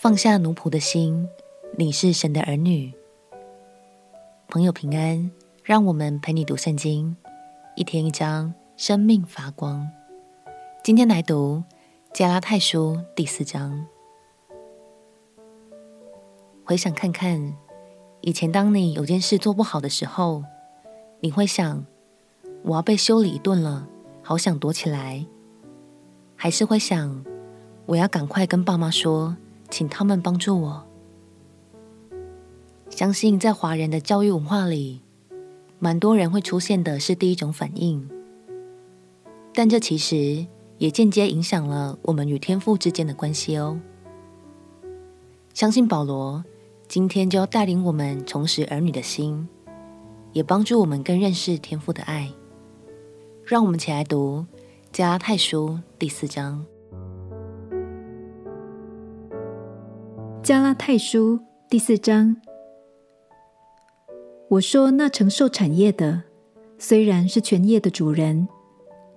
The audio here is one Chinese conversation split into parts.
放下奴仆的心，你是神的儿女。朋友平安，让我们陪你读圣经，一天一章，生命发光。今天来读加拉太书第四章。回想看看，以前当你有件事做不好的时候，你会想：我要被修理一顿了，好想躲起来；还是会想：我要赶快跟爸妈说。请他们帮助我。相信在华人的教育文化里，蛮多人会出现的是第一种反应，但这其实也间接影响了我们与天父之间的关系哦。相信保罗今天就要带领我们重拾儿女的心，也帮助我们更认识天父的爱。让我们起来读加拉太书第四章。加拉太书第四章，我说那承受产业的，虽然是全业的主人，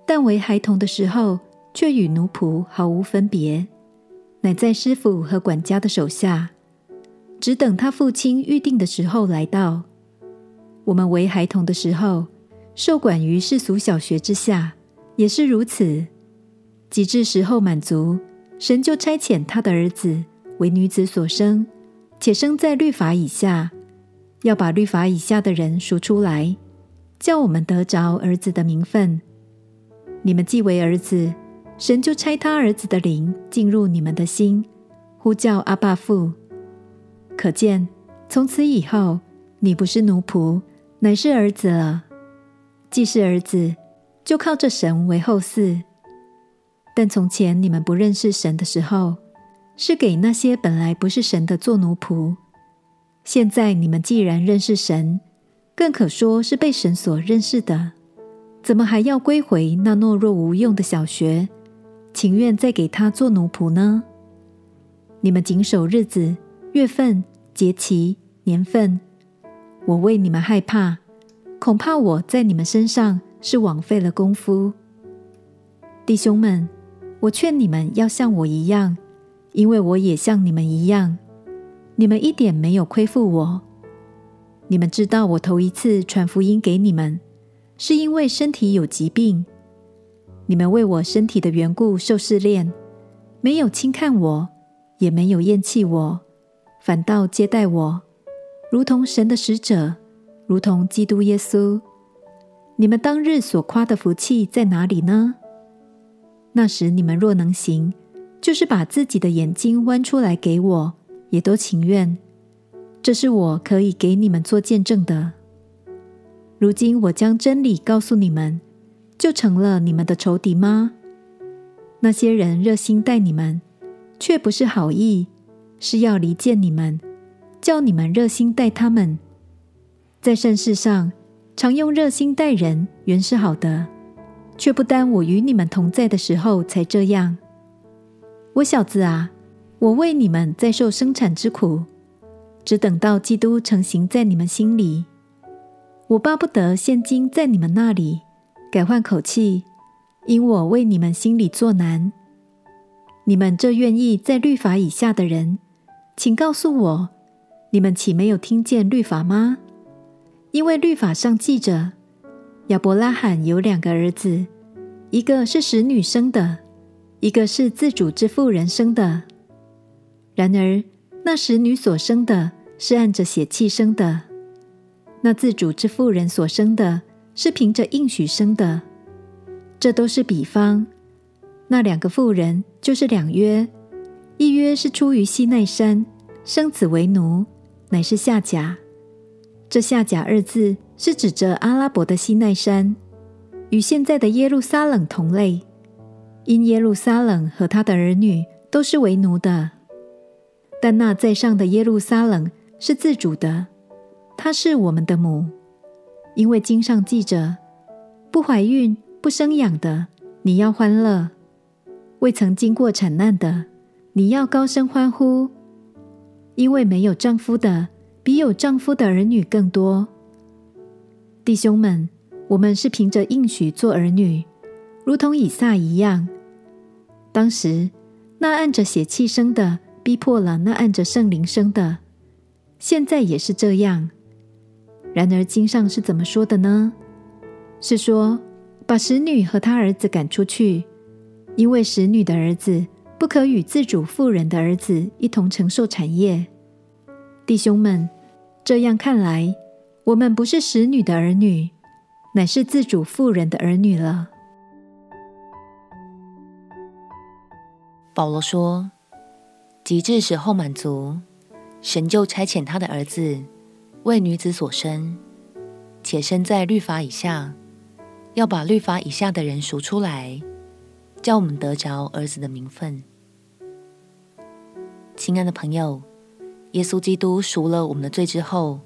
但为孩童的时候，却与奴仆毫无分别，乃在师傅和管家的手下，只等他父亲预定的时候来到。我们为孩童的时候，受管于世俗小学之下，也是如此。及至时候满足，神就差遣他的儿子。为女子所生，且生在律法以下，要把律法以下的人赎出来，叫我们得着儿子的名分。你们既为儿子，神就差他儿子的灵进入你们的心，呼叫阿爸父。可见从此以后，你不是奴仆，乃是儿子了。既是儿子，就靠着神为后嗣。但从前你们不认识神的时候，是给那些本来不是神的做奴仆。现在你们既然认识神，更可说是被神所认识的，怎么还要归回那懦弱无用的小学，情愿再给他做奴仆呢？你们谨守日子、月份、节期、年份。我为你们害怕，恐怕我在你们身上是枉费了功夫。弟兄们，我劝你们要像我一样。因为我也像你们一样，你们一点没有亏负我。你们知道我头一次传福音给你们，是因为身体有疾病。你们为我身体的缘故受试炼，没有轻看我，也没有厌弃我，反倒接待我，如同神的使者，如同基督耶稣。你们当日所夸的福气在哪里呢？那时你们若能行。就是把自己的眼睛剜出来给我，也都情愿。这是我可以给你们做见证的。如今我将真理告诉你们，就成了你们的仇敌吗？那些人热心待你们，却不是好意，是要离间你们，叫你们热心待他们。在善事上，常用热心待人，原是好的，却不单我与你们同在的时候才这样。我小子啊，我为你们在受生产之苦，只等到基督成形在你们心里。我巴不得现今在你们那里改换口气，因我为你们心里作难。你们这愿意在律法以下的人，请告诉我，你们岂没有听见律法吗？因为律法上记着，亚伯拉罕有两个儿子，一个是使女生的。一个是自主之妇人生的，然而那使女所生的是按着血气生的，那自主之妇人所生的是凭着应许生的。这都是比方。那两个妇人就是两约，一约是出于西奈山，生子为奴，乃是下甲。这下甲二字是指着阿拉伯的西奈山，与现在的耶路撒冷同类。因耶路撒冷和他的儿女都是为奴的，但那在上的耶路撒冷是自主的，她是我们的母。因为经上记着：不怀孕、不生养的，你要欢乐；未曾经过产难的，你要高声欢呼。因为没有丈夫的，比有丈夫的儿女更多。弟兄们，我们是凭着应许做儿女。如同以撒一样，当时那按着血气生的逼迫了那按着圣灵生的，现在也是这样。然而经上是怎么说的呢？是说把使女和她儿子赶出去，因为使女的儿子不可与自主妇人的儿子一同承受产业。弟兄们，这样看来，我们不是使女的儿女，乃是自主妇人的儿女了。保罗说：“及至时候满足，神就差遣他的儿子为女子所生，且生在律法以下，要把律法以下的人赎出来，叫我们得着儿子的名分。”亲爱的朋友，耶稣基督赎了我们的罪之后，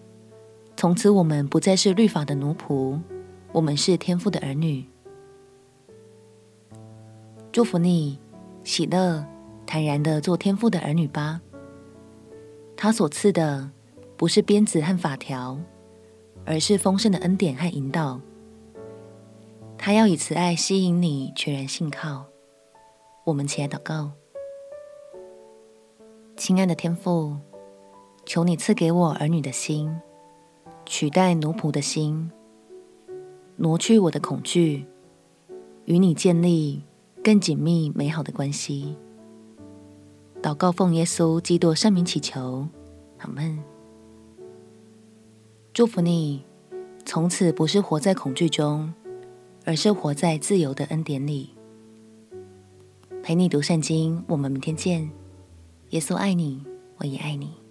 从此我们不再是律法的奴仆，我们是天父的儿女。祝福你。喜乐、坦然的做天父的儿女吧。他所赐的不是鞭子和法条，而是丰盛的恩典和引导。他要以慈爱吸引你，全然信靠。我们起来祷告，亲爱的天父，求你赐给我儿女的心，取代奴仆的心，挪去我的恐惧，与你建立。更紧密美好的关系。祷告奉耶稣基督圣名祈求，阿门。祝福你，从此不是活在恐惧中，而是活在自由的恩典里。陪你读圣经，我们明天见。耶稣爱你，我也爱你。